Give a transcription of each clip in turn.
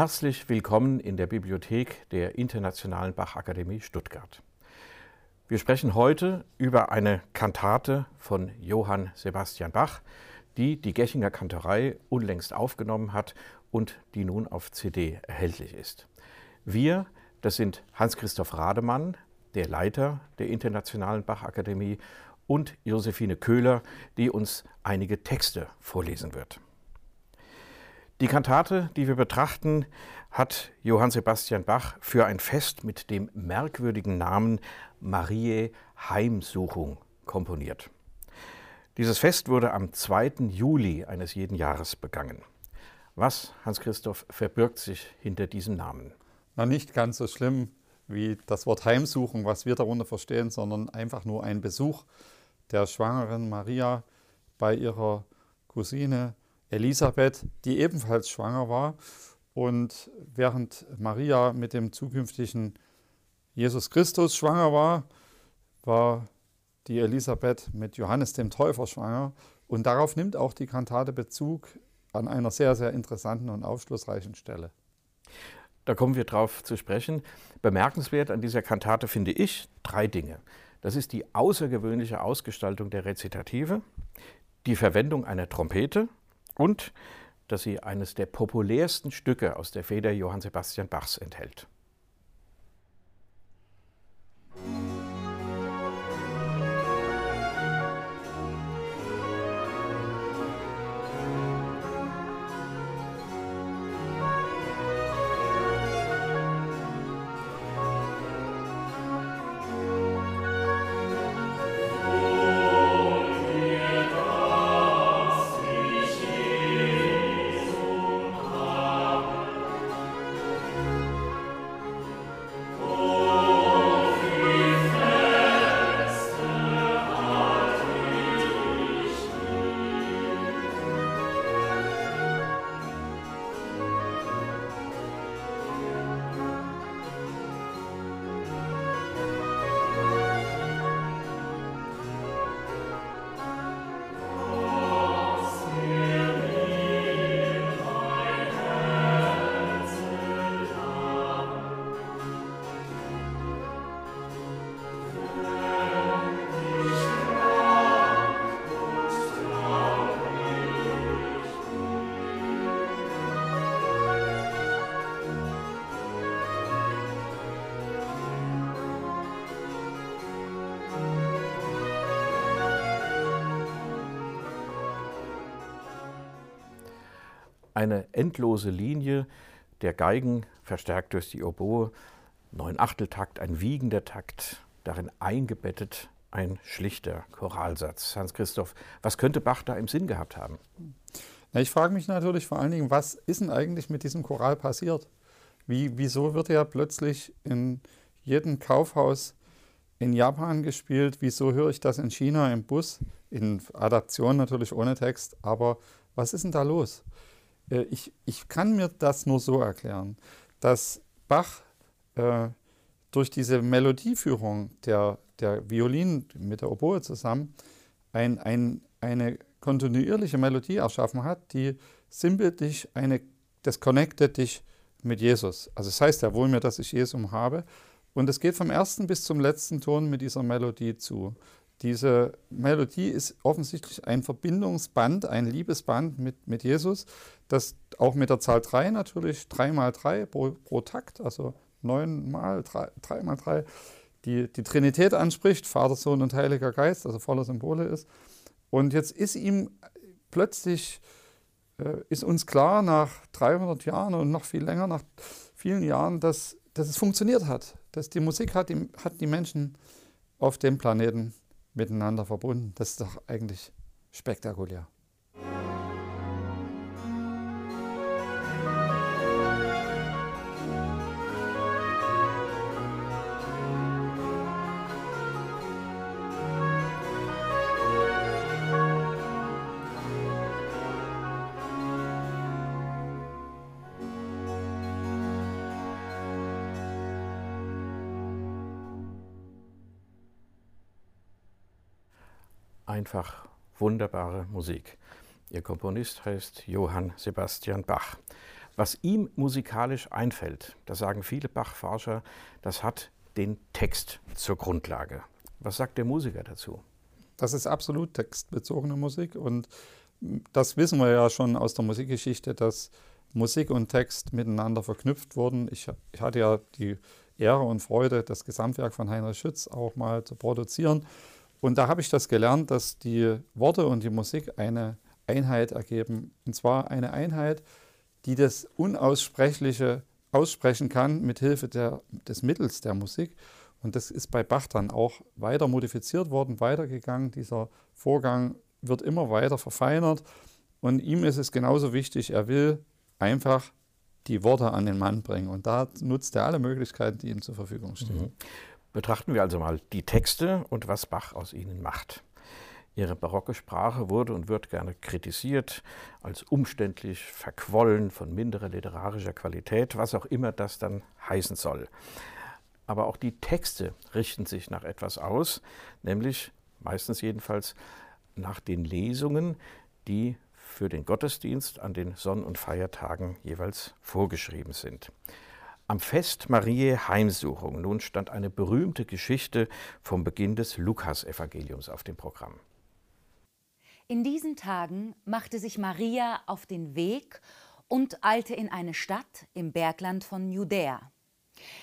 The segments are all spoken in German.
Herzlich willkommen in der Bibliothek der Internationalen Bachakademie Stuttgart. Wir sprechen heute über eine Kantate von Johann Sebastian Bach, die die Gechinger Kantorei unlängst aufgenommen hat und die nun auf CD erhältlich ist. Wir, das sind Hans-Christoph Rademann, der Leiter der Internationalen Bachakademie, und Josephine Köhler, die uns einige Texte vorlesen wird. Die Kantate, die wir betrachten, hat Johann Sebastian Bach für ein Fest mit dem merkwürdigen Namen Mariä Heimsuchung komponiert. Dieses Fest wurde am 2. Juli eines jeden Jahres begangen. Was, Hans-Christoph, verbirgt sich hinter diesem Namen? Na, nicht ganz so schlimm wie das Wort Heimsuchung, was wir darunter verstehen, sondern einfach nur ein Besuch der schwangeren Maria bei ihrer Cousine Elisabeth, die ebenfalls schwanger war. Und während Maria mit dem zukünftigen Jesus Christus schwanger war, war die Elisabeth mit Johannes dem Täufer schwanger. Und darauf nimmt auch die Kantate Bezug an einer sehr, sehr interessanten und aufschlussreichen Stelle. Da kommen wir drauf zu sprechen. Bemerkenswert an dieser Kantate finde ich drei Dinge. Das ist die außergewöhnliche Ausgestaltung der Rezitative, die Verwendung einer Trompete und dass sie eines der populärsten Stücke aus der Feder Johann Sebastian Bachs enthält. Eine endlose Linie der Geigen, verstärkt durch die Oboe, neun Achteltakt, ein wiegender Takt, darin eingebettet ein schlichter Choralsatz. Hans-Christoph, was könnte Bach da im Sinn gehabt haben? Na, ich frage mich natürlich vor allen Dingen, was ist denn eigentlich mit diesem Choral passiert? Wie, wieso wird er plötzlich in jedem Kaufhaus in Japan gespielt? Wieso höre ich das in China im Bus? In Adaption natürlich ohne Text, aber was ist denn da los? Äh, ich, ich kann mir das nur so erklären, dass Bach äh, durch diese Melodieführung der, der Violinen mit der Oboe zusammen ein, ein, eine kontinuierliche Melodie erschaffen hat, die sinnbildlich eine, das connectet dich mit Jesus. Also es das heißt ja wohl mir, dass ich Jesus habe. Und es geht vom ersten bis zum letzten Ton mit dieser Melodie zu. Diese Melodie ist offensichtlich ein Verbindungsband, ein Liebesband mit, mit Jesus, das auch mit der Zahl 3 natürlich, 3 mal 3 pro, pro Takt, also 9 mal 3, 3 mal 3, die, die Trinität anspricht, Vater, Sohn und Heiliger Geist, also voller Symbole ist. Und jetzt ist ihm plötzlich, äh, ist uns klar nach 300 Jahren und noch viel länger, nach vielen Jahren, dass, dass es funktioniert hat, dass die Musik hat die, hat die Menschen auf dem Planeten miteinander verbunden. Das ist doch eigentlich spektakulär. Einfach wunderbare Musik. Ihr Komponist heißt Johann Sebastian Bach. Was ihm musikalisch einfällt, das sagen viele Bach-Forscher, das hat den Text zur Grundlage. Was sagt der Musiker dazu? Das ist absolut textbezogene Musik und das wissen wir ja schon aus der Musikgeschichte, dass Musik und Text miteinander verknüpft wurden. Ich, ich hatte ja die Ehre und Freude, das Gesamtwerk von Heinrich Schütz auch mal zu produzieren. Und da habe ich das gelernt, dass die Worte und die Musik eine Einheit ergeben. Und zwar eine Einheit, die das Unaussprechliche aussprechen kann mit Hilfe des Mittels der Musik. Und das ist bei Bach dann auch weiter modifiziert worden, weitergegangen. Dieser Vorgang wird immer weiter verfeinert. Und ihm ist es genauso wichtig, er will einfach die Worte an den Mann bringen. Und da nutzt er alle Möglichkeiten, die ihm zur Verfügung stehen. Mhm. Betrachten wir also mal die Texte und was Bach aus ihnen macht. Ihre barocke Sprache wurde und wird gerne kritisiert, als umständlich, verquollen, von minderer literarischer Qualität, was auch immer das dann heißen soll. Aber auch die Texte richten sich nach etwas aus, nämlich meistens jedenfalls nach den Lesungen, die für den Gottesdienst an den Sonn- und Feiertagen jeweils vorgeschrieben sind. Am Fest Mariä Heimsuchung nun stand eine berühmte Geschichte vom Beginn des Lukasevangeliums auf dem Programm. In diesen Tagen machte sich Maria auf den Weg und eilte in eine Stadt im Bergland von Judäa.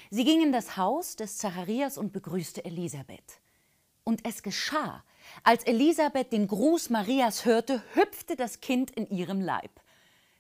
Sie ging in das Haus des Zacharias und begrüßte Elisabeth. Und es geschah, als Elisabeth den Gruß Marias hörte, hüpfte das Kind in ihrem Leib.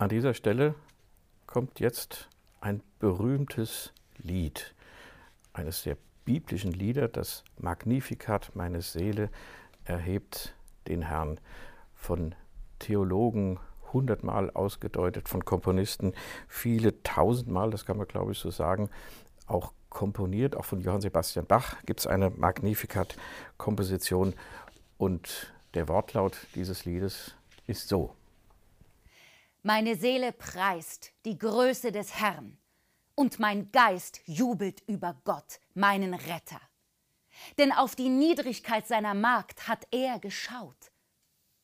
An dieser Stelle kommt jetzt ein berühmtes Lied, eines der biblischen Lieder, das Magnificat, meine Seele erhebt den Herrn, von Theologen hundertmal ausgedeutet, von Komponisten viele tausendmal, das kann man glaube ich so sagen, auch komponiert, auch von Johann Sebastian Bach gibt es eine Magnificat-Komposition. Und der Wortlaut dieses Liedes ist so. Meine Seele preist die Größe des Herrn und mein Geist jubelt über Gott, meinen Retter. Denn auf die Niedrigkeit seiner Magd hat er geschaut.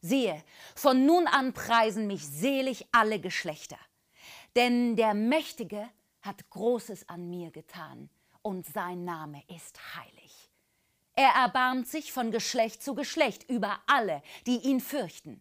Siehe, von nun an preisen mich selig alle Geschlechter. Denn der Mächtige hat Großes an mir getan und sein Name ist heilig. Er erbarmt sich von Geschlecht zu Geschlecht über alle, die ihn fürchten.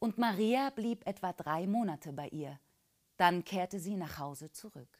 Und Maria blieb etwa drei Monate bei ihr. Dann kehrte sie nach Hause zurück.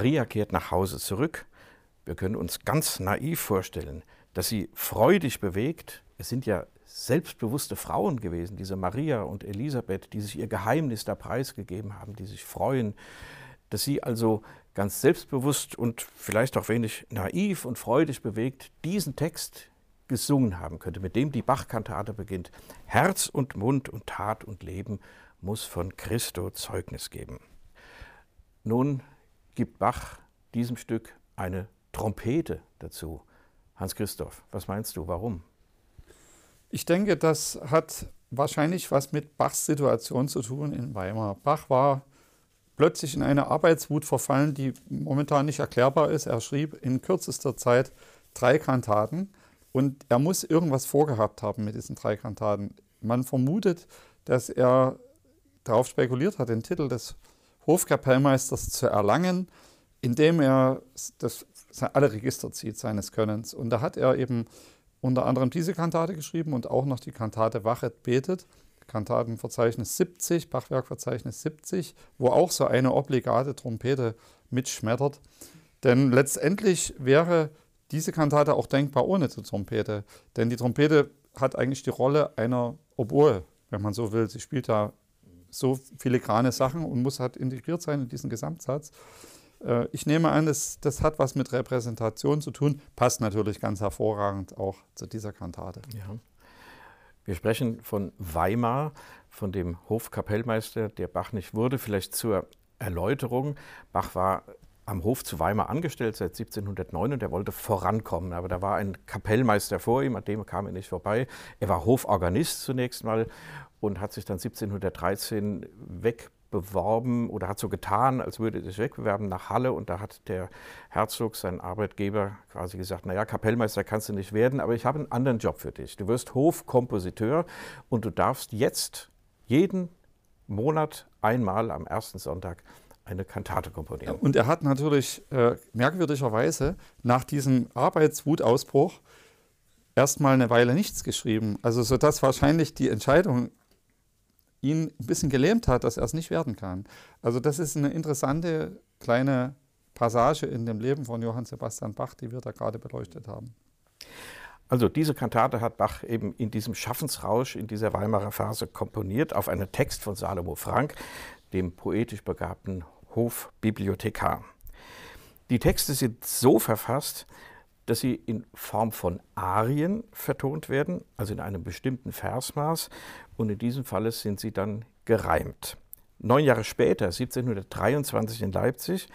Maria kehrt nach Hause zurück. Wir können uns ganz naiv vorstellen, dass sie freudig bewegt. Es sind ja selbstbewusste Frauen gewesen, diese Maria und Elisabeth, die sich ihr Geheimnis da preisgegeben haben, die sich freuen, dass sie also ganz selbstbewusst und vielleicht auch wenig naiv und freudig bewegt diesen Text gesungen haben könnte, mit dem die Bachkantate beginnt. Herz und Mund und Tat und Leben muss von Christo Zeugnis geben. Nun gibt Bach diesem Stück eine Trompete dazu. Hans Christoph, was meinst du, warum? Ich denke, das hat wahrscheinlich was mit Bachs Situation zu tun in Weimar. Bach war plötzlich in eine Arbeitswut verfallen, die momentan nicht erklärbar ist. Er schrieb in kürzester Zeit drei Kantaten und er muss irgendwas vorgehabt haben mit diesen drei Kantaten. Man vermutet, dass er darauf spekuliert hat, den Titel des Hofkapellmeisters zu erlangen, indem er das, alle Register zieht seines Könnens. Und da hat er eben unter anderem diese Kantate geschrieben und auch noch die Kantate Wachet betet, Kantatenverzeichnis 70, Bachwerkverzeichnis 70, wo auch so eine obligate Trompete mitschmettert. Denn letztendlich wäre diese Kantate auch denkbar ohne die Trompete. Denn die Trompete hat eigentlich die Rolle einer Oboe, wenn man so will. Sie spielt da so filigrane Sachen und muss halt integriert sein in diesen Gesamtsatz. Äh, ich nehme an, das, das hat was mit Repräsentation zu tun, passt natürlich ganz hervorragend auch zu dieser Kantate. Ja. Wir sprechen von Weimar, von dem Hofkapellmeister, der Bach nicht wurde. Vielleicht zur Erläuterung. Bach war am Hof zu Weimar angestellt seit 1709 und er wollte vorankommen. Aber da war ein Kapellmeister vor ihm, an dem kam er nicht vorbei. Er war Hoforganist zunächst mal und hat sich dann 1713 weg beworben oder hat so getan, als würde er sich wegbewerben nach Halle. Und da hat der Herzog, sein Arbeitgeber, quasi gesagt, naja, Kapellmeister kannst du nicht werden, aber ich habe einen anderen Job für dich. Du wirst Hofkompositeur und du darfst jetzt jeden Monat einmal am ersten Sonntag eine Kantate komponieren. Und er hat natürlich äh, merkwürdigerweise nach diesem Arbeitswutausbruch erstmal eine Weile nichts geschrieben. Also sodass wahrscheinlich die Entscheidung ihn ein bisschen gelähmt hat, dass er es nicht werden kann. Also das ist eine interessante kleine Passage in dem Leben von Johann Sebastian Bach, die wir da gerade beleuchtet haben. Also diese Kantate hat Bach eben in diesem Schaffensrausch, in dieser Weimarer Phase komponiert, auf einen Text von Salomo Frank, dem poetisch begabten Hofbibliothekar. Die Texte sind so verfasst, dass sie in Form von Arien vertont werden, also in einem bestimmten Versmaß, und in diesem Falle sind sie dann gereimt. Neun Jahre später, 1723 in Leipzig,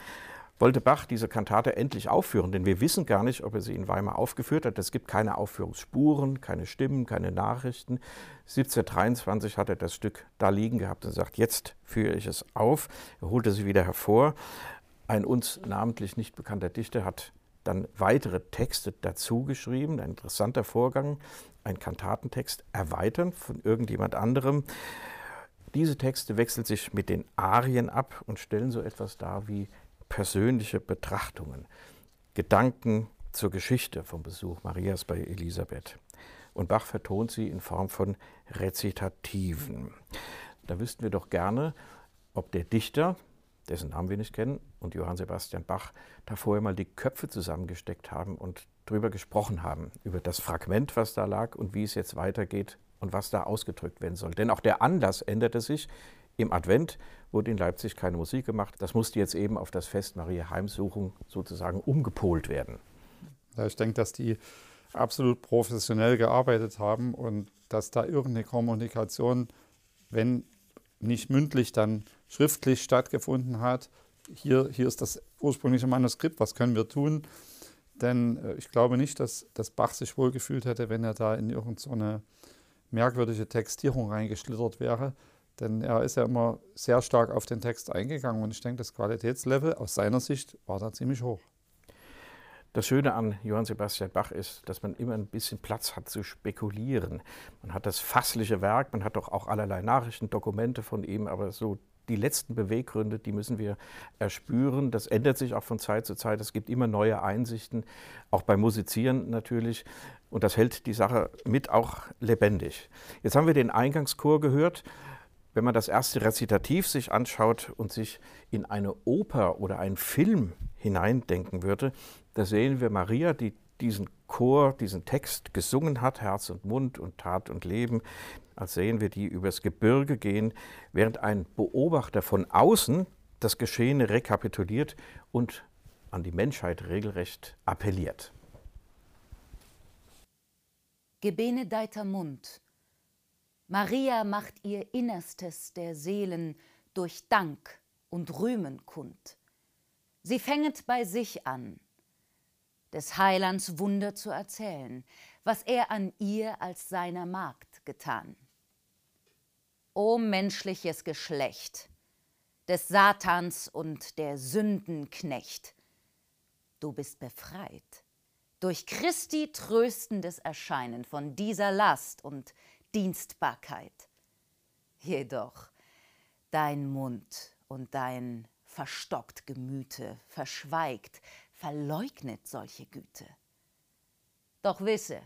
wollte Bach diese Kantate endlich aufführen, denn wir wissen gar nicht, ob er sie in Weimar aufgeführt hat. Es gibt keine Aufführungsspuren, keine Stimmen, keine Nachrichten. 1723 hat er das Stück da liegen gehabt und sagt, jetzt führe ich es auf. Er holte sie wieder hervor. Ein uns namentlich nicht bekannter Dichter hat dann weitere Texte dazu geschrieben. Ein interessanter Vorgang, ein Kantatentext erweitern von irgendjemand anderem. Diese Texte wechseln sich mit den Arien ab und stellen so etwas dar wie persönliche Betrachtungen, Gedanken zur Geschichte vom Besuch Marias bei Elisabeth. Und Bach vertont sie in Form von Rezitativen. Da wüssten wir doch gerne, ob der Dichter, dessen Namen wir nicht kennen, und Johann Sebastian Bach da vorher mal die Köpfe zusammengesteckt haben und drüber gesprochen haben, über das Fragment, was da lag und wie es jetzt weitergeht und was da ausgedrückt werden soll. Denn auch der Anlass änderte sich. Im Advent wurde in Leipzig keine Musik gemacht. Das musste jetzt eben auf das Fest Maria Heimsuchung sozusagen umgepolt werden. Ja, ich denke, dass die absolut professionell gearbeitet haben und dass da irgendeine Kommunikation, wenn nicht mündlich, dann schriftlich stattgefunden hat. Hier, hier ist das ursprüngliche Manuskript, was können wir tun? Denn äh, ich glaube nicht, dass, dass Bach sich wohlgefühlt hätte, wenn er da in irgendeine so merkwürdige Textierung reingeschlittert wäre. Denn er ist ja immer sehr stark auf den Text eingegangen und ich denke, das Qualitätslevel aus seiner Sicht war da ziemlich hoch. Das Schöne an Johann Sebastian Bach ist, dass man immer ein bisschen Platz hat zu spekulieren. Man hat das fassliche Werk, man hat doch auch allerlei Nachrichten, Dokumente von ihm, aber so die letzten Beweggründe, die müssen wir erspüren. Das ändert sich auch von Zeit zu Zeit. Es gibt immer neue Einsichten, auch beim Musizieren natürlich. Und das hält die Sache mit auch lebendig. Jetzt haben wir den Eingangschor gehört. wenn man das erste Rezitativ sich anschaut und sich in eine Oper oder einen Film hineindenken würde, da sehen wir Maria, die diesen Chor, diesen Text gesungen hat, Herz und Mund und Tat und Leben, als sehen wir die übers Gebirge gehen, während ein Beobachter von außen das Geschehene rekapituliert und an die Menschheit regelrecht appelliert. Gebenedeiter Mund, Maria macht ihr Innerstes der Seelen durch Dank und Rühmen kund. Sie fänget bei sich an, des Heilands Wunder zu erzählen, was er an ihr als seiner Magd getan. O menschliches Geschlecht, des Satans und der Sündenknecht, du bist befreit durch Christi tröstendes Erscheinen von dieser Last und Dienstbarkeit. Jedoch dein Mund und dein verstockt Gemüte verschweigt, verleugnet solche Güte. Doch wisse,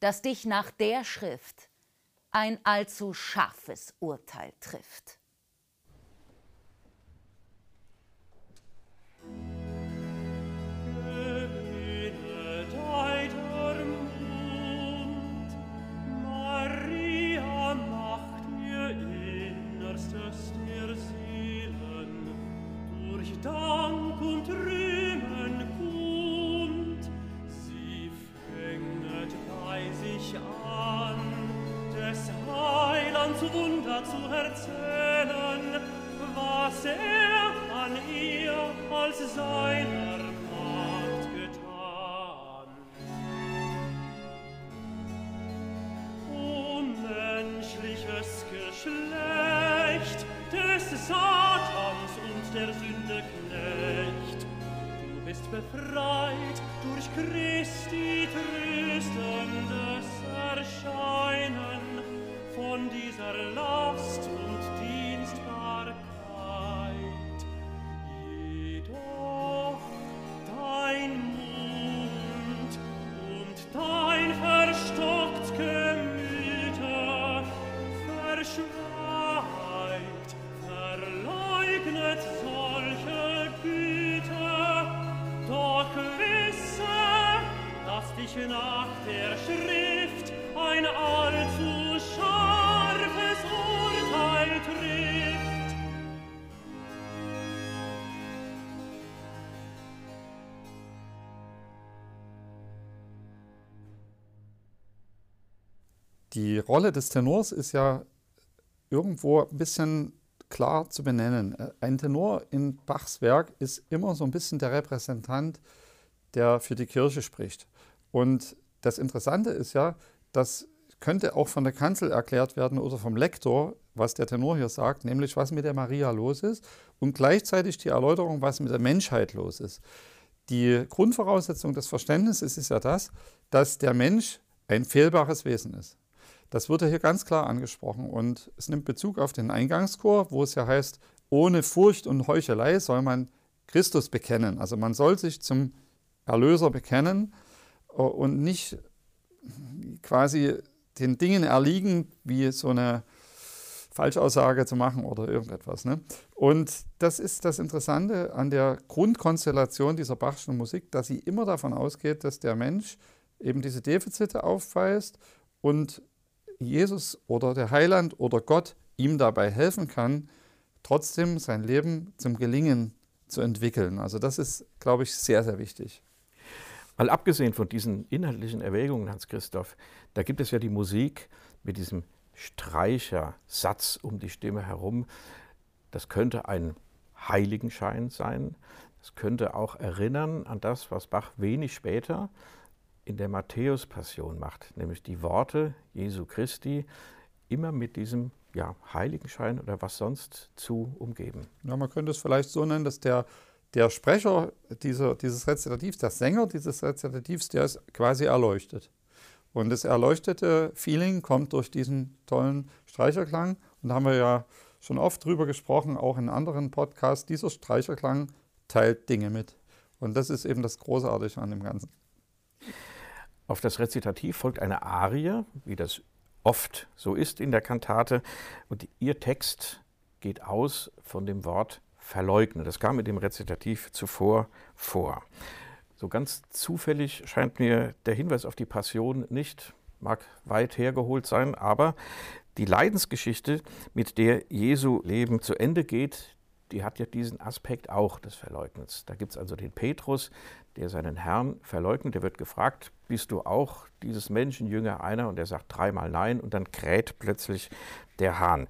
dass dich nach der Schrift ein allzu scharfes Urteil trifft. zu erzählen, was er an ihr als seiner Magd getan. O menschliches Geschlecht, des Satans und der Sünde Knecht, du bist befreit durch Christus, Die Rolle des Tenors ist ja irgendwo ein bisschen klar zu benennen. Ein Tenor in Bachs Werk ist immer so ein bisschen der Repräsentant, der für die Kirche spricht. Und das Interessante ist ja, das könnte auch von der Kanzel erklärt werden oder vom Lektor, was der Tenor hier sagt, nämlich was mit der Maria los ist und gleichzeitig die Erläuterung, was mit der Menschheit los ist. Die Grundvoraussetzung des Verständnisses ist ja das, dass der Mensch ein fehlbares Wesen ist. Das wird ja hier ganz klar angesprochen und es nimmt Bezug auf den Eingangschor, wo es ja heißt, ohne Furcht und Heuchelei soll man Christus bekennen. Also man soll sich zum Erlöser bekennen äh, und nicht quasi den Dingen erliegen, wie so eine Falschaussage zu machen oder irgendetwas. Ne? Und das ist das Interessante an der Grundkonstellation dieser Bachschen Musik, dass sie immer davon ausgeht, dass der Mensch eben diese Defizite aufweist und Jesus oder der Heiland oder Gott ihm dabei helfen kann, trotzdem sein Leben zum Gelingen zu entwickeln. Also das ist, glaube ich, sehr, sehr wichtig. Mal abgesehen von diesen inhaltlichen Erwägungen, Hans-Christoph, da gibt es ja die Musik mit diesem Streichersatz um die Stimme herum. Das könnte ein Heiligenschein sein. Das könnte auch erinnern an das, was Bach wenig später in der Matthäus-Passion macht, nämlich die Worte Jesu Christi immer mit diesem ja, Heiligenschein oder was sonst zu umgeben. Ja, man könnte es vielleicht so nennen, dass der, der Sprecher dieser, dieses Rezitativs, der Sänger dieses Rezitativs, der ist quasi erleuchtet. Und das erleuchtete Feeling kommt durch diesen tollen Streicherklang. Und da haben wir ja schon oft drüber gesprochen, auch in anderen Podcasts. Dieser Streicherklang teilt Dinge mit. Und das ist eben das Großartige an dem Ganzen. Auf das Rezitativ folgt eine Arie, wie das oft so ist in der Kantate. Und ihr Text geht aus von dem Wort verleugnen. Das kam mit dem Rezitativ zuvor vor. So ganz zufällig scheint mir der Hinweis auf die Passion nicht, mag weit hergeholt sein, aber die Leidensgeschichte, mit der Jesu Leben zu Ende geht, die hat ja diesen Aspekt auch des Verleugnens. Da gibt es also den Petrus, der seinen Herrn verleugnet. Der wird gefragt, bist du auch dieses Menschenjünger einer? Und er sagt dreimal nein und dann kräht plötzlich der Hahn.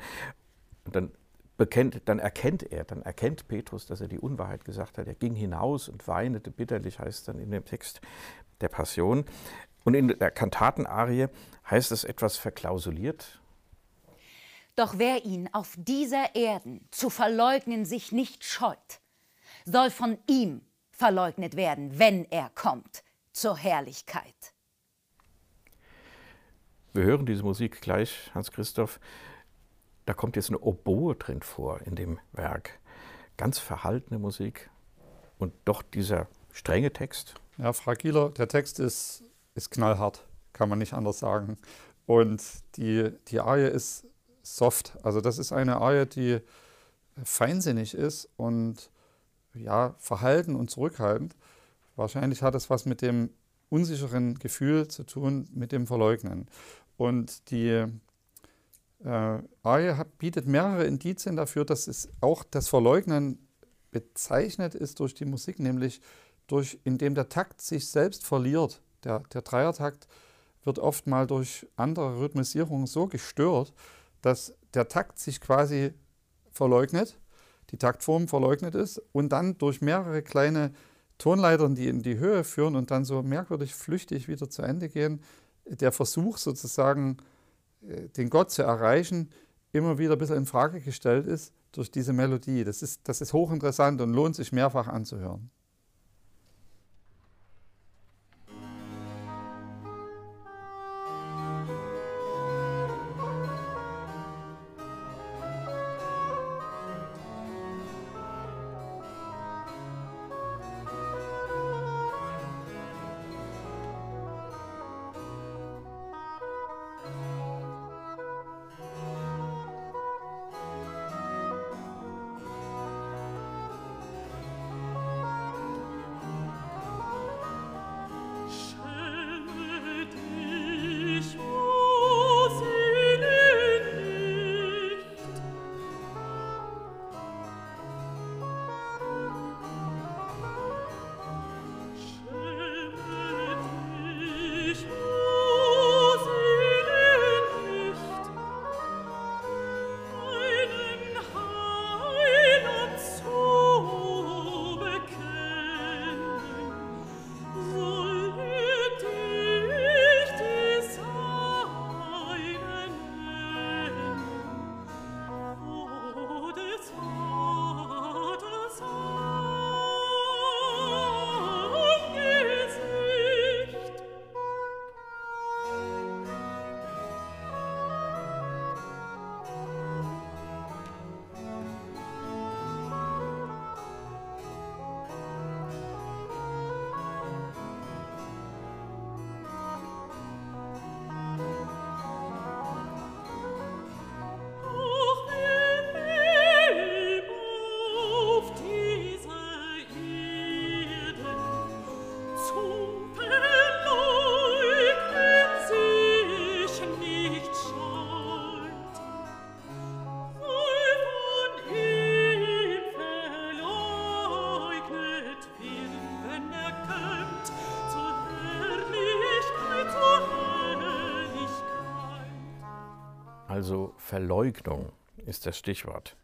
Und dann bekennt, dann erkennt er, dann erkennt Petrus, dass er die Unwahrheit gesagt hat. Er ging hinaus und weinete bitterlich, heißt dann in dem Text der Passion. Und in der Kantatenarie heißt es etwas verklausuliert. Doch wer ihn auf dieser Erden zu verleugnen sich nicht scheut, soll von ihm verleugnet werden, wenn er kommt zur Herrlichkeit. Wir hören diese Musik gleich, Hans Christoph. Da kommt jetzt eine Oboe drin vor in dem Werk. Ganz verhaltene Musik und doch dieser strenge Text. Ja, fragiler, der Text ist, ist knallhart, kann man nicht anders sagen. Und die, die Arie ist soft. Also das ist eine Arie, die feinsinnig ist und ja, verhalten und zurückhaltend. Wahrscheinlich hat es was mit dem unsicheren Gefühl zu tun, mit dem Verleugnen. Und die äh, Arie bietet mehrere Indizien dafür, dass es auch das Verleugnen bezeichnet ist durch die Musik, nämlich durch, indem der Takt sich selbst verliert. Der, der Dreiertakt wird oft mal durch andere Rhythmisierungen so gestört, dass der Takt sich quasi verleugnet, die Taktform verleugnet ist und dann durch mehrere kleine Tonleitern, die in die Höhe führen und dann so merkwürdig flüchtig wieder zu Ende gehen, der Versuch sozusagen, äh, den Gott zu erreichen, immer wieder ein bisschen in Frage gestellt ist durch diese Melodie. Das ist, das ist hochinteressant und lohnt sich mehrfach anzuhören. Also Verleugnung ist das Stichwort.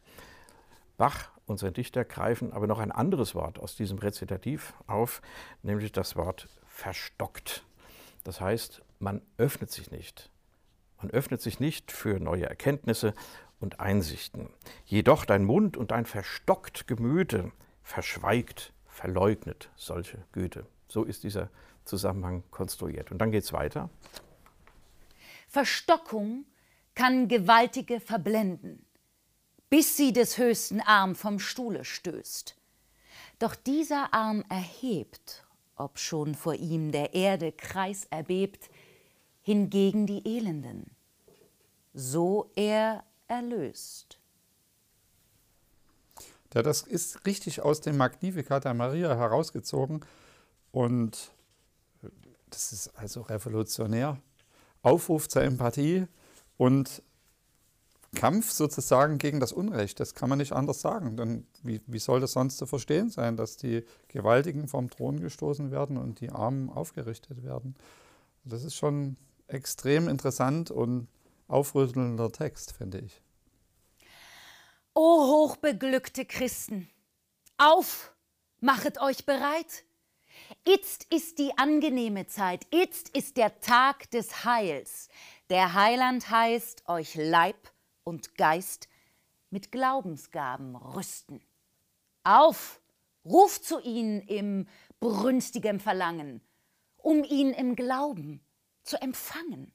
Bach und sein Dichter greifen aber noch ein anderes Wort aus diesem Rezitativ auf, nämlich das Wort verstockt. Das heißt, man öffnet sich nicht. Man öffnet sich nicht für neue Erkenntnisse und Einsichten. Jedoch dein Mund und dein verstockt Gemüte verschweigt, verleugnet solche Güte. So ist dieser Zusammenhang konstruiert. Und dann geht es weiter. Verstockung kann Gewaltige verblenden, bis sie des höchsten Arm vom Stuhle stößt. Doch dieser Arm erhebt, ob schon vor ihm der Erde Kreis erbebt, hingegen die Elenden. so er erlöst. Ja, das ist richtig aus dem Magnificat der Maria herausgezogen und das ist also revolutionär. Aufruf zur Empathie und Kampf sozusagen gegen das Unrecht. Das kann man nicht anders sagen. Denn wie, wie soll das sonst zu verstehen sein, dass die Gewaltigen vom Thron gestoßen werden und die Armen aufgerichtet werden? Das ist schon extrem interessant und aufrüttelnder Text, finde ich. O hochbeglückte Christen, auf, machet euch bereit. Itzt ist die angenehme Zeit, itzt ist der Tag des Heils. Der Heiland heißt euch Leib und Geist mit Glaubensgaben rüsten. Auf, ruft zu ihnen im brünstigem Verlangen, um ihn im Glauben zu empfangen.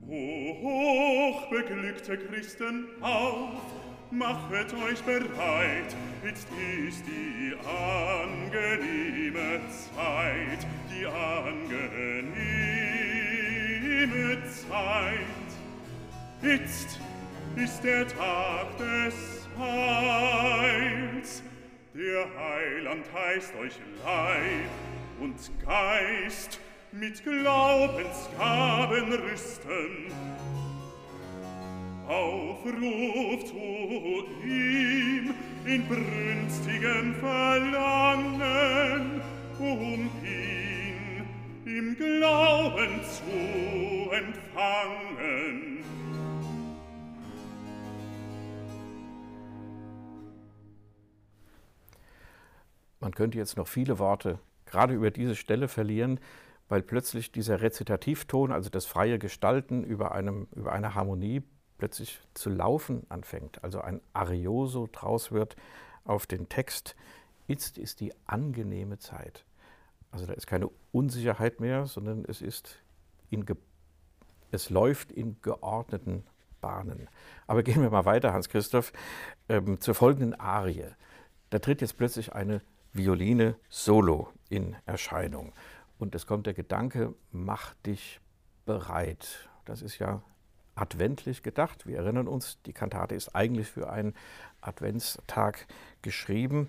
O hochbeglückte Christen, auf, machet euch bereit, jetzt ist die angenehme Zeit, die angenehme Zeit. Jetzt ist der Tag des Heils, der Heiland heißt euch Leib und Geist. Mit Glaubensgaben rüsten, aufruft zu ihm in brünstigem Verlangen, um ihn im Glauben zu empfangen. Man könnte jetzt noch viele Worte gerade über diese Stelle verlieren, weil plötzlich dieser Rezitativton, also das freie Gestalten über, einem, über eine Harmonie, plötzlich zu laufen anfängt, also ein Arioso draus wird auf den Text. Jetzt ist die angenehme Zeit. Also da ist keine Unsicherheit mehr, sondern es ist in es läuft in geordneten Bahnen. Aber gehen wir mal weiter, Hans-Christoph, ähm, zur folgenden Arie. Da tritt jetzt plötzlich eine Violine Solo in Erscheinung. Und es kommt der Gedanke, mach dich bereit. Das ist ja adventlich gedacht. Wir erinnern uns, die Kantate ist eigentlich für einen Adventstag geschrieben.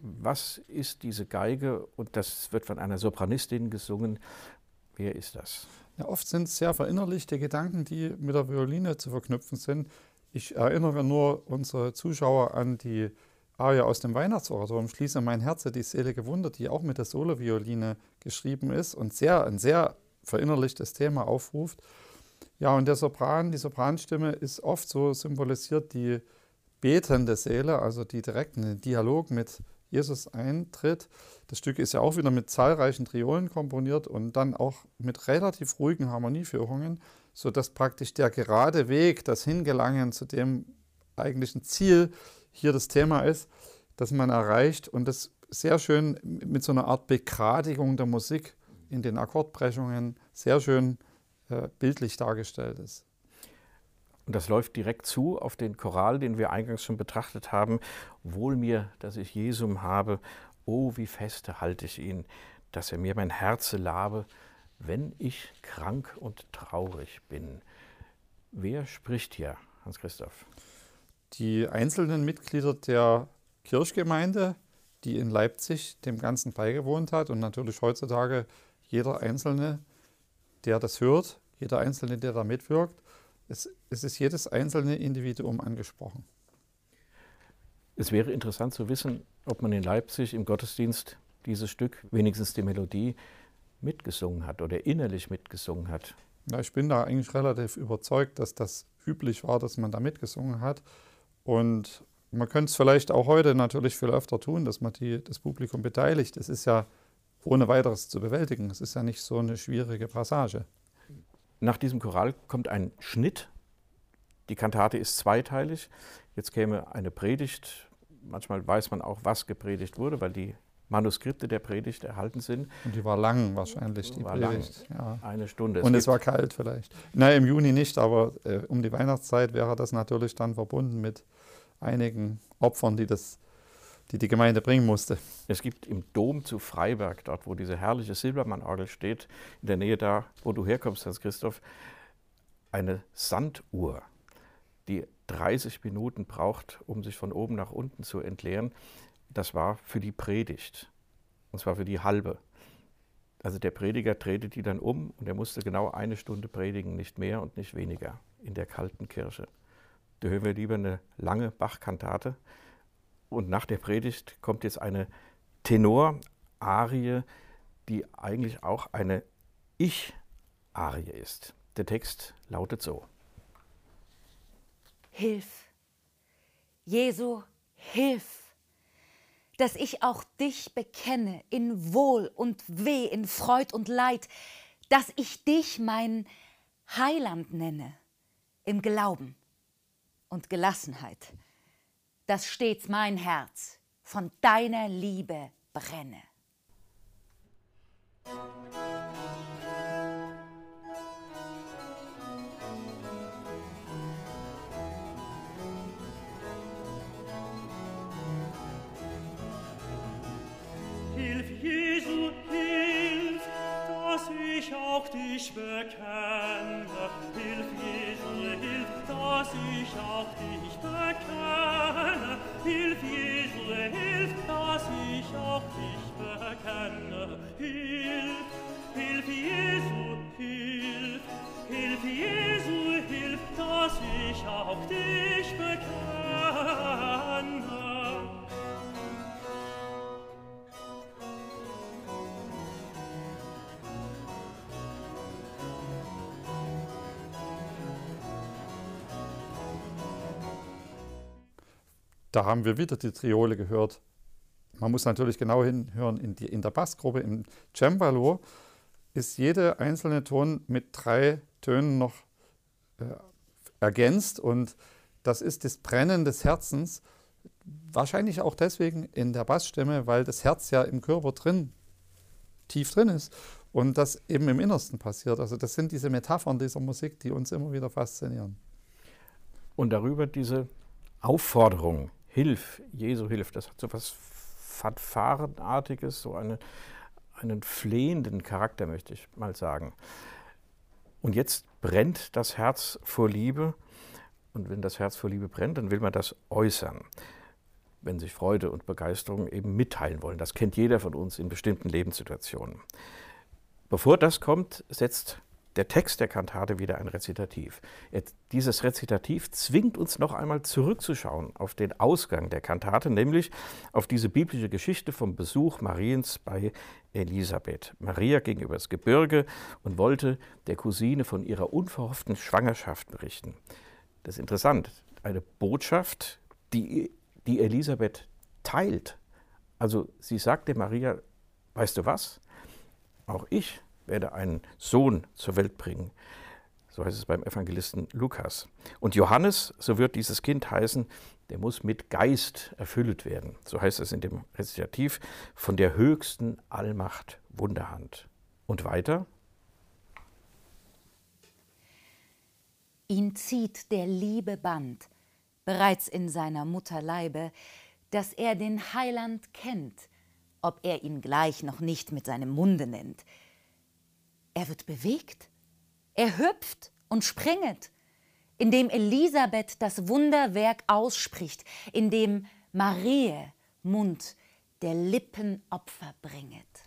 Was ist diese Geige? Und das wird von einer Sopranistin gesungen. Wer ist das? Ja, oft sind es sehr verinnerlichte Gedanken, die mit der Violine zu verknüpfen sind. Ich erinnere nur unsere Zuschauer an die Arie aus dem Weihnachtsoratorium, Schließe mein Herz, die selige Wunder, die auch mit der Solovioline geschrieben ist und sehr, ein sehr verinnerlichtes Thema aufruft. Ja, und der Sopran, die Sopranstimme ist oft so symbolisiert die betende Seele, also die direkt in den Dialog mit Jesus eintritt. Das Stück ist ja auch wieder mit zahlreichen Triolen komponiert und dann auch mit relativ ruhigen Harmonieführungen, sodass praktisch der gerade Weg, das Hingelangen zu dem eigentlichen Ziel hier das Thema ist, dass man erreicht und das sehr schön mit so einer Art Begradigung der Musik in den Akkordbrechungen sehr schön äh, bildlich dargestellt ist. Und das läuft direkt zu auf den Choral, den wir eingangs schon betrachtet haben. Wohl mir, dass ich Jesum habe, oh, wie feste halte ich ihn, dass er mir mein Herze labe, wenn ich krank und traurig bin. Wer spricht hier, Hans-Christoph? Die einzelnen Mitglieder der Kirchgemeinde, die in Leipzig dem Ganzen beigewohnt hat und natürlich heutzutage jeder Einzelne, der das hört, jeder Einzelne, der da mitwirkt. Es, es ist jedes einzelne Individuum angesprochen. Es wäre interessant zu wissen, ob man in Leipzig im Gottesdienst dieses Stück, wenigstens die Melodie, mitgesungen hat oder innerlich mitgesungen hat. Ja, ich bin da eigentlich relativ überzeugt, dass das üblich war, dass man da mitgesungen hat. Und man könnte es vielleicht auch heute natürlich viel öfter tun, dass man die, das Publikum beteiligt. Es ist ja ohne weiteres zu bewältigen. Es ist ja nicht so eine schwierige Passage. Nach diesem Choral kommt ein Schnitt. Die Kantate ist zweiteilig. Jetzt käme eine Predigt. Manchmal weiß man auch, was gepredigt wurde, weil die Manuskripte der Predigt erhalten sind. Und die war lang wahrscheinlich, die war Predigt. Lang. Ja. Eine Stunde. Und es, war kalt vielleicht. Nein, im Juni nicht, aber äh, um die Weihnachtszeit wäre das natürlich dann verbunden mit einigen Opfern, die das die die Gemeinde bringen musste. Es gibt im Dom zu Freiberg, dort wo diese herrliche Silbermann-Orgel steht, in der Nähe da, wo du herkommst, Hans Christoph, eine Sanduhr, die 30 Minuten braucht, um sich von oben nach unten zu entleeren. Das war für die Predigt. Und zwar für die halbe. Also der Prediger drehte die dann um und er musste genau eine Stunde predigen, nicht mehr und nicht weniger in der kalten Kirche. Da hören wir lieber eine lange Bachkantate. Und nach der Predigt kommt jetzt eine Tenor-Arie, die eigentlich auch eine Ich-Arie ist. Der Text lautet so. Hilf, Jesu, hilf, dass ich auch dich bekenne in Wohl und Weh, in Freud und Leid, dass ich dich mein Heiland nenne, im Glauben und Gelassenheit, dass stets mein Herz von deiner Liebe brenne. Hilf, Jesu, hilf, dass ich auch dich bekenne. Hilf, Jesu, hilf, dass ich auch dich bekenne. Hilf, Jesule, hilf, dass ich dich bekenne. Hilf, hilf, Jesu, hilf, hilf, Jesu, hilf, dass ich auch dich bekenne. Da haben wir wieder die Triole gehört. Man muss natürlich genau hinhören, in, die, in der Bassgruppe, im Cembalo ist jeder einzelne Ton mit drei Tönen noch äh, ergänzt und das ist das Brennen des Herzens. Wahrscheinlich auch deswegen in der Bassstimme, weil das Herz ja im Körper drin, tief drin ist und das eben im Innersten passiert. Also das sind diese Metaphern dieser Musik, die uns immer wieder faszinieren. Und darüber diese Aufforderung, Hilf, Jesu Hilf, das hat so etwas Fanfarenartiges, so eine, einen flehenden Charakter, möchte ich mal sagen. Und jetzt brennt das Herz vor Liebe. Und wenn das Herz vor Liebe brennt, dann will man das äußern. Wenn sich Freude und Begeisterung eben mitteilen wollen. Das kennt jeder von uns in bestimmten Lebenssituationen. Bevor das kommt, setzt der Text der Kantate wieder ein Rezitativ. Dieses Rezitativ zwingt uns noch einmal zurückzuschauen auf den Ausgang der Kantate, nämlich auf diese biblische Geschichte vom Besuch Mariens bei Elisabeth. Maria ging übers Gebirge und wollte der Cousine von ihrer unverhofften Schwangerschaft berichten. Das ist interessant. Eine Botschaft, die, die Elisabeth teilt. Also sie sagte Maria, weißt du was? Auch ich werde einen Sohn zur Welt bringen. So heißt es beim Evangelisten Lukas. Und Johannes, so wird dieses Kind heißen, der muss mit Geist erfüllt werden. So heißt es in dem Rezitativ von der höchsten Allmacht Wunderhand. Und weiter? Ihn zieht der Liebe Band, bereits in seiner Mutter Leibe, dass er den Heiland kennt, ob er ihn gleich noch nicht mit seinem Munde nennt. Er wird bewegt. Er hüpft und springet, indem Elisabeth das Wunderwerk ausspricht, indem Marie Mund der Lippen Opfer bringet.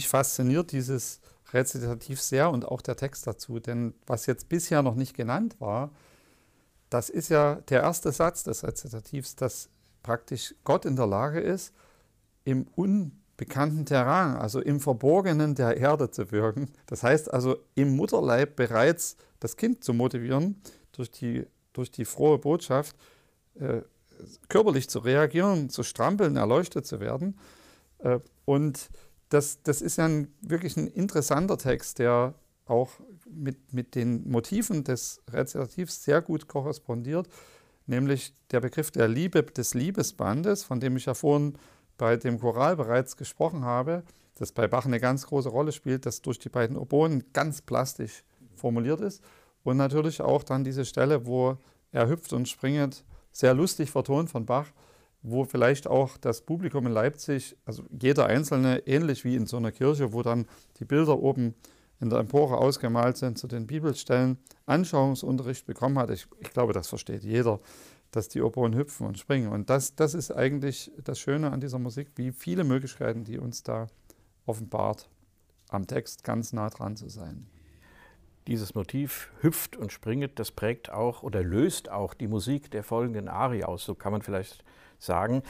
Mich fasziniert dieses Rezitativ sehr und auch der Text dazu. Denn was jetzt bisher noch nicht genannt war, das ist ja der erste Satz des Rezitativs, dass praktisch Gott in der Lage ist, im unbekannten Terrain, also im Verborgenen der Erde zu wirken. Das heißt also im Mutterleib bereits das Kind zu motivieren, durch die, durch die frohe Botschaft äh, körperlich zu reagieren, zu strampeln, erleuchtet zu werden. Äh, und das, das ist ja ein, wirklich ein interessanter Text, der auch mit, mit den Motiven des Rezitativs sehr gut korrespondiert, nämlich der Begriff der Liebe, des Liebesbandes, von dem ich ja vorhin bei dem Choral bereits gesprochen habe, das bei Bach eine ganz große Rolle spielt, das durch die beiden Oboen ganz plastisch formuliert ist. Und natürlich auch dann diese Stelle, wo er hüpft und springt, sehr lustig vertont von Bach, wo vielleicht auch das Publikum in Leipzig, also jeder Einzelne, ähnlich wie in so einer Kirche, wo dann die Bilder oben in der Empore ausgemalt sind zu den Bibelstellen, Anschauungsunterricht bekommen hat. Ich, ich glaube, das versteht jeder, dass die Oboen hüpfen und springen. Und das, das ist eigentlich das Schöne an dieser Musik, wie viele Möglichkeiten, die uns da offenbart, am Text ganz nah dran zu sein. Dieses Motiv hüpft und springet, das prägt auch oder löst auch die Musik der folgenden Arie aus. So kann man vielleicht sagen.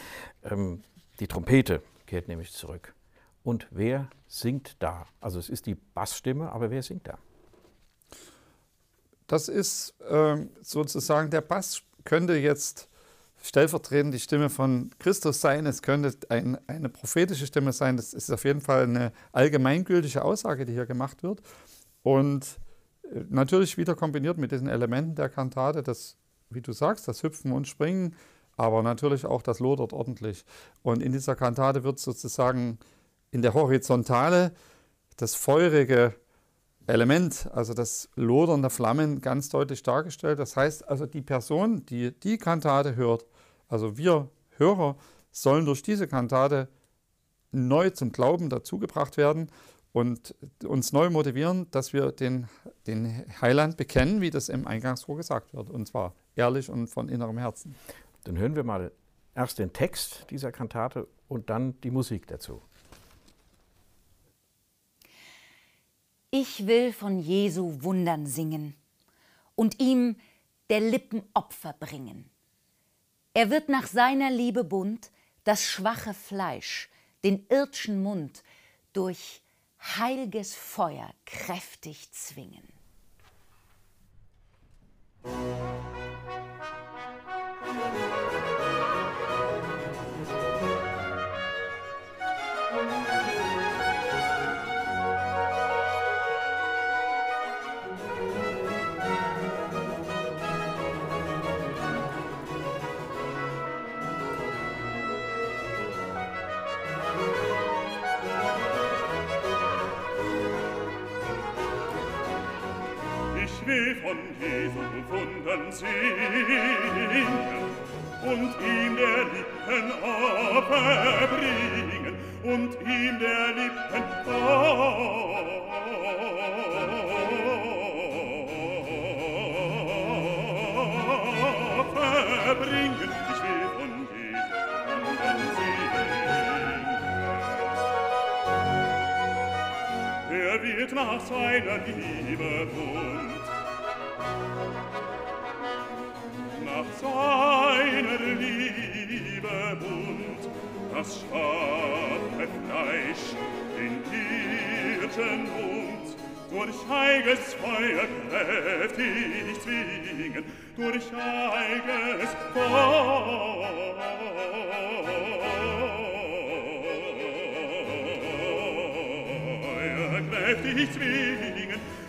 Ähm, die Trompete kehrt nämlich zurück. Und wer singt da? Also es ist die Bassstimme, aber wer singt da? Das ist äh, sozusagen, der Bass könnte jetzt stellvertretend die Stimme von Christus sein, es könnte ein, eine prophetische Stimme sein, das ist auf jeden Fall eine allgemeingültige Aussage, die hier gemacht wird. Und äh, natürlich wieder kombiniert mit diesen Elementen der Kantate, das, wie du sagst, das Hüpfen und Springen, aber natürlich auch das lodert ordentlich. Und in dieser Kantate wird sozusagen in der Horizontale das feurige Element, also das Lodern der Flammen, ganz deutlich dargestellt. Das heißt also, die Person, die die Kantate hört, also wir Hörer, sollen durch diese Kantate neu zum Glauben dazugebracht werden und uns neu motivieren, dass wir den, den Heiland bekennen, wie das im Eingangstor gesagt wird, und zwar ehrlich und von innerem Herzen. Dann hören wir mal erst den Text dieser Kantate und dann die Musik dazu. Ich will von Jesu Wundern singen und ihm der Lippen Opfer bringen. Er wird nach seiner Liebe bunt das schwache Fleisch, den irdschen Mund durch heilges Feuer kräftig zwingen. will gefunden singen und ihm der Lippen Opfer bringen und ihm der Lippen Opfer bringen ich will von gefunden singen er wird nach seiner Liebe bunt, Nach seiner Liebe bunt das scharfe Fleisch in tierischen Mund durch heiges Feuer kräftig zwingen, durch heiges Feuer kräftig zwingen.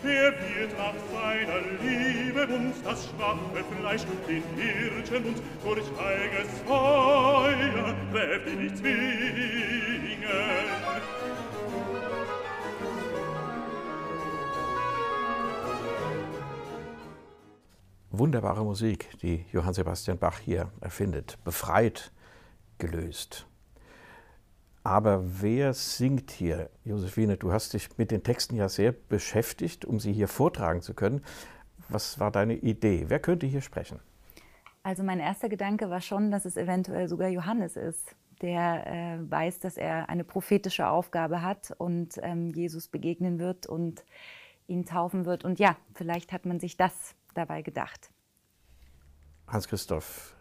Er wird nach seiner Liebe uns das schwache Fleisch in Hirten und durch heiges Feuer kräftig zwingen. Wunderbare Musik, die Johann Sebastian Bach hier erfindet. Befreit, gelöst. Aber wer singt hier? Josephine, du hast dich mit den Texten ja sehr beschäftigt, um sie hier vortragen zu können. Was war deine Idee? Wer könnte hier sprechen? Also mein erster Gedanke war schon, dass es eventuell sogar Johannes ist, der äh, weiß, dass er eine prophetische Aufgabe hat und ähm, Jesus begegnen wird und ihn taufen wird. Und ja, vielleicht hat man sich das dabei gedacht. Hans-Christoph,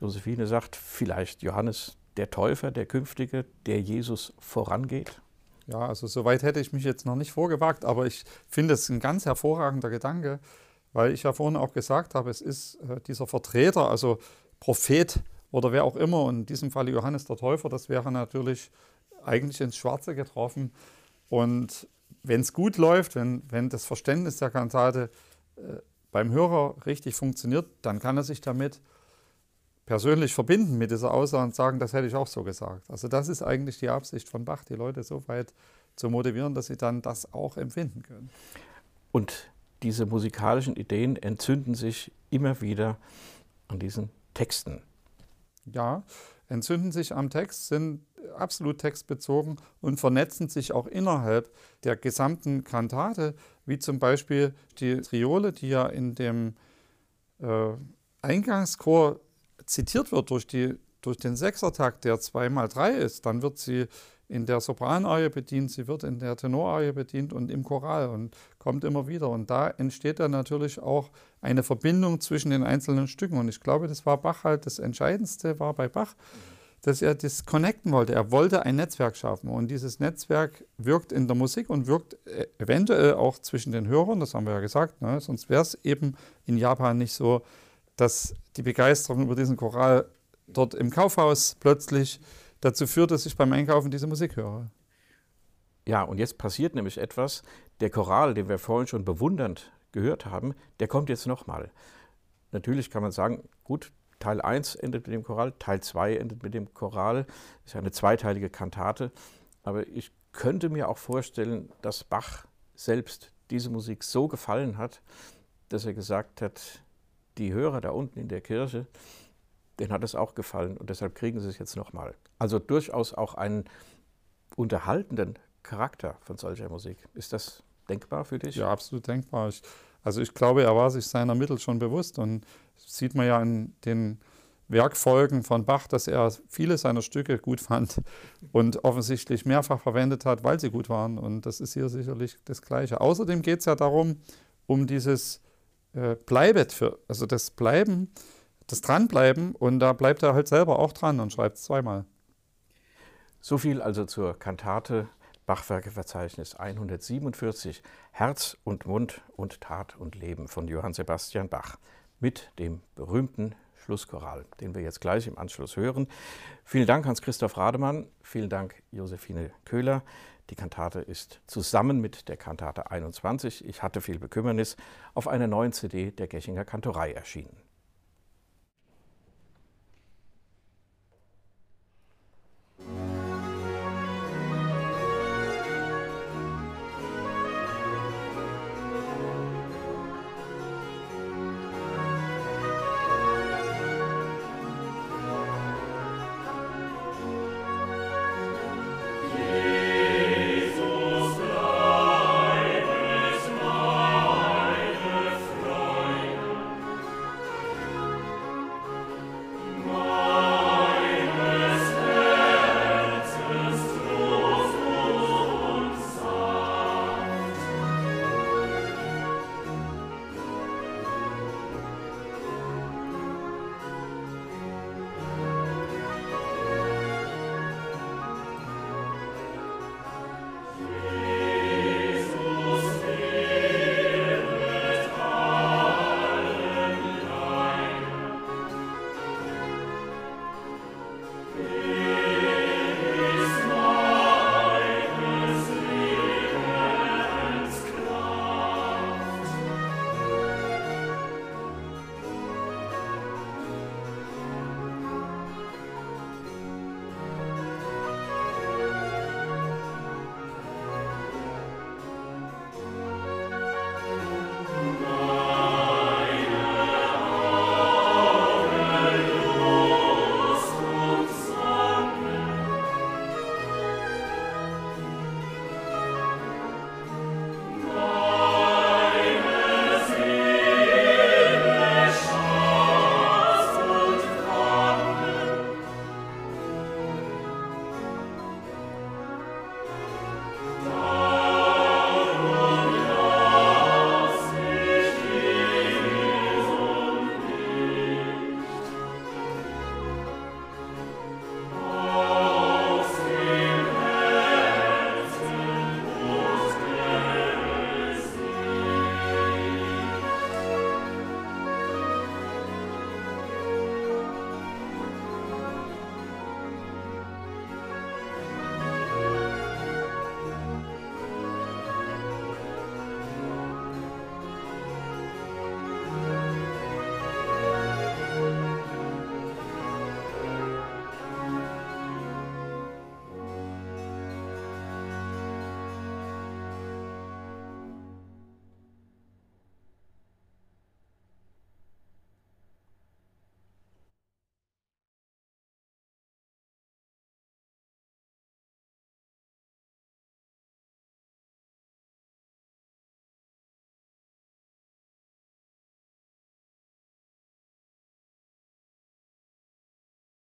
Josephine sagt, vielleicht Johannes der Täufer, der Künftige, der Jesus vorangeht? Ja, also soweit hätte ich mich jetzt noch nicht vorgewagt, aber ich finde es ein ganz hervorragender Gedanke, weil ich ja vorhin auch gesagt habe, es ist äh, dieser Vertreter, also Prophet oder wer auch immer, und in diesem Fall Johannes der Täufer, das wäre natürlich eigentlich ins Schwarze getroffen. Und wenn es gut läuft, wenn, wenn das Verständnis der Kantate äh, beim Hörer richtig funktioniert, dann kann er sich damit persönlich verbinden mit dieser Aussage und sagen, das hätte ich auch so gesagt. Also das ist eigentlich die Absicht von Bach, die Leute so weit zu motivieren, dass sie dann das auch empfinden können. Und diese musikalischen Ideen entzünden sich immer wieder an diesen Texten. Ja, entzünden sich am Text, sind absolut textbezogen und vernetzen sich auch innerhalb der gesamten Kantate, wie zum Beispiel die Triole, die ja in dem äh, Eingangschor zitiert wird durch, die, durch den Sechsertakt, der 2 mal 3 ist, dann wird sie in der Sopranarie bedient, sie wird in der Tenorarie bedient und im Choral und kommt immer wieder. Und da entsteht dann natürlich auch eine Verbindung zwischen den einzelnen Stücken. Und ich glaube, das war Bach halt das Entscheidendste, war bei Bach, dass er das connecten wollte. Er wollte ein Netzwerk schaffen. Und dieses Netzwerk wirkt in der Musik und wirkt äh, eventuell auch zwischen den Hörern, das haben wir ja gesagt. Ne? Sonst wäre es eben in Japan nicht so, dass die Begeisterung über diesen Choral dort im Kaufhaus plötzlich dazu führt, dass ich beim Einkaufen diese Musik höre. Ja, und jetzt passiert nämlich etwas. Der Choral, den wir vorhin schon bewundernd gehört haben, der kommt jetzt nochmal. Natürlich kann man sagen, gut, Teil 1 endet mit dem Choral, Teil 2 endet mit dem Choral. Das ist ja eine zweiteilige Kantate. Aber ich könnte mir auch vorstellen, dass Bach selbst diese Musik so gefallen hat, dass er gesagt hat, die Hörer da unten in der Kirche, denen hat es auch gefallen und deshalb kriegen sie es jetzt nochmal. Also durchaus auch einen unterhaltenden Charakter von solcher Musik. Ist das denkbar für dich? Ja, absolut denkbar. Ich, also ich glaube, er war sich seiner Mittel schon bewusst und sieht man ja in den Werkfolgen von Bach, dass er viele seiner Stücke gut fand und offensichtlich mehrfach verwendet hat, weil sie gut waren. Und das ist hier sicherlich das Gleiche. Außerdem geht es ja darum, um dieses äh, Bleibet, für, also das Bleiben, das Dranbleiben. Und da bleibt er halt selber auch dran und schreibt es zweimal. So viel also zur Kantate Bachwerkeverzeichnis 147 Herz und Mund und Tat und Leben von Johann Sebastian Bach mit dem berühmten Schlusschoral, den wir jetzt gleich im Anschluss hören. Vielen Dank Hans-Christoph Rademann, vielen Dank Josephine Köhler. Die Kantate ist zusammen mit der Kantate 21, Ich hatte viel Bekümmernis, auf einer neuen CD der Gechinger Kantorei erschienen.